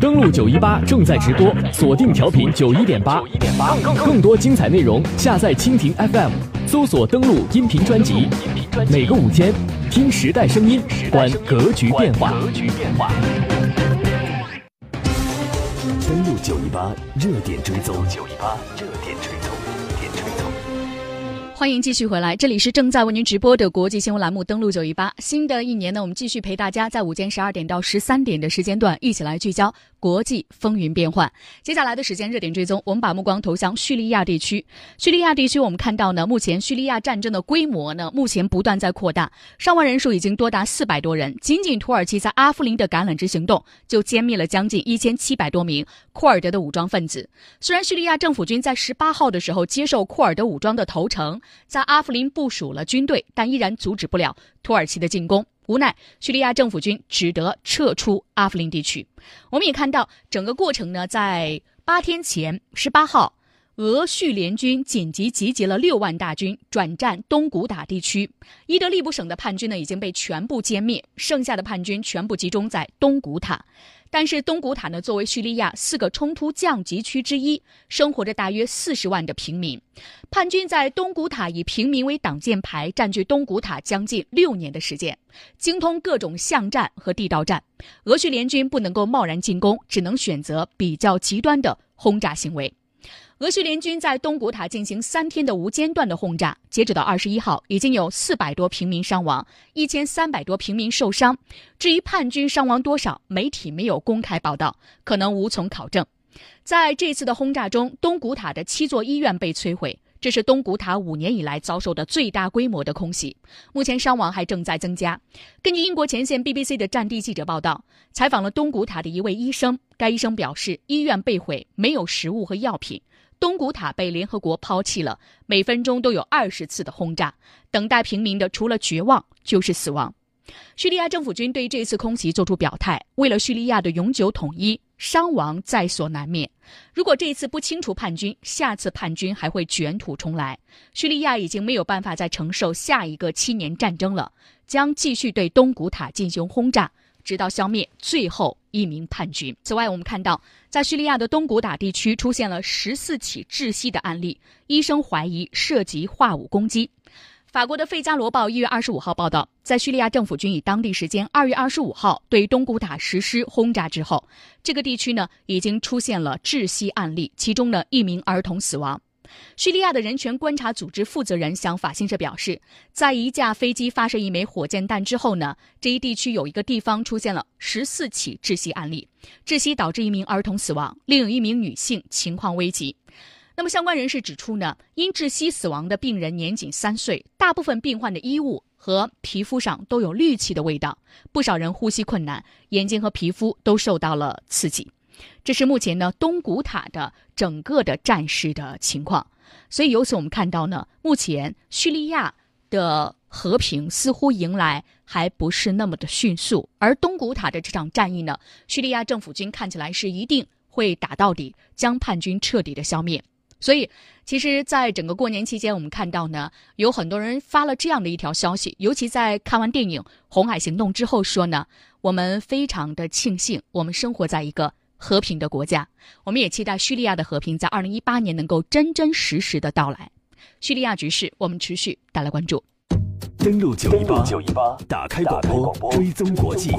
登录九一八正在直播，锁定调频九一点八，更多精彩内容下载蜻蜓 FM，搜索登录音频专辑。每个午间，听时代声音，观格局变化。登录九一八热点追踪，九一八热点追踪。欢迎继续回来，这里是正在为您直播的国际新闻栏目《登录九一八》。新的一年呢，我们继续陪大家在午间十二点到十三点的时间段，一起来聚焦国际风云变幻。接下来的时间热点追踪，我们把目光投向叙利亚地区。叙利亚地区，我们看到呢，目前叙利亚战争的规模呢，目前不断在扩大，伤亡人数已经多达四百多人。仅仅土耳其在阿夫林的橄榄枝行动，就歼灭了将近一千七百多名库尔德的武装分子。虽然叙利亚政府军在十八号的时候接受库尔德武装的投诚。在阿夫林部署了军队，但依然阻止不了土耳其的进攻。无奈，叙利亚政府军只得撤出阿夫林地区。我们也看到整个过程呢，在八天前，十八号，俄叙联军紧急集结了六万大军，转战东古塔地区。伊德利卜省的叛军呢，已经被全部歼灭，剩下的叛军全部集中在东古塔。但是东古塔呢，作为叙利亚四个冲突降级区之一，生活着大约四十万的平民。叛军在东古塔以平民为挡箭牌，占据东古塔将近六年的时间，精通各种巷战和地道战。俄叙联军不能够贸然进攻，只能选择比较极端的轰炸行为。俄叙联军在东古塔进行三天的无间断的轰炸，截止到二十一号，已经有四百多平民伤亡，一千三百多平民受伤。至于叛军伤亡多少，媒体没有公开报道，可能无从考证。在这次的轰炸中，东古塔的七座医院被摧毁，这是东古塔五年以来遭受的最大规模的空袭。目前伤亡还正在增加。根据英国前线 BBC 的战地记者报道，采访了东古塔的一位医生，该医生表示，医院被毁，没有食物和药品。东古塔被联合国抛弃了，每分钟都有二十次的轰炸，等待平民的除了绝望就是死亡。叙利亚政府军对这次空袭作出表态，为了叙利亚的永久统一，伤亡在所难免。如果这一次不清除叛军，下次叛军还会卷土重来。叙利亚已经没有办法再承受下一个七年战争了，将继续对东古塔进行轰炸。直到消灭最后一名叛军。此外，我们看到，在叙利亚的东古塔地区出现了十四起窒息的案例，医生怀疑涉及化武攻击。法国的《费加罗报》一月二十五号报道，在叙利亚政府军以当地时间二月二十五号对东古塔实施轰炸之后，这个地区呢已经出现了窒息案例，其中呢一名儿童死亡。叙利亚的人权观察组织负责人向法新社表示，在一架飞机发射一枚火箭弹之后呢，这一地区有一个地方出现了十四起窒息案例，窒息导致一名儿童死亡，另有一名女性情况危急。那么相关人士指出呢，因窒息死亡的病人年仅三岁，大部分病患的衣物和皮肤上都有氯气的味道，不少人呼吸困难，眼睛和皮肤都受到了刺激。这是目前呢东古塔的整个的战事的情况，所以由此我们看到呢，目前叙利亚的和平似乎迎来还不是那么的迅速，而东古塔的这场战役呢，叙利亚政府军看起来是一定会打到底，将叛军彻底的消灭。所以，其实，在整个过年期间，我们看到呢，有很多人发了这样的一条消息，尤其在看完电影《红海行动》之后，说呢，我们非常的庆幸，我们生活在一个。和平的国家，我们也期待叙利亚的和平在二零一八年能够真真实实的到来。叙利亚局势，我们持续带来关注。登录九一八，打开广播，追踪国际。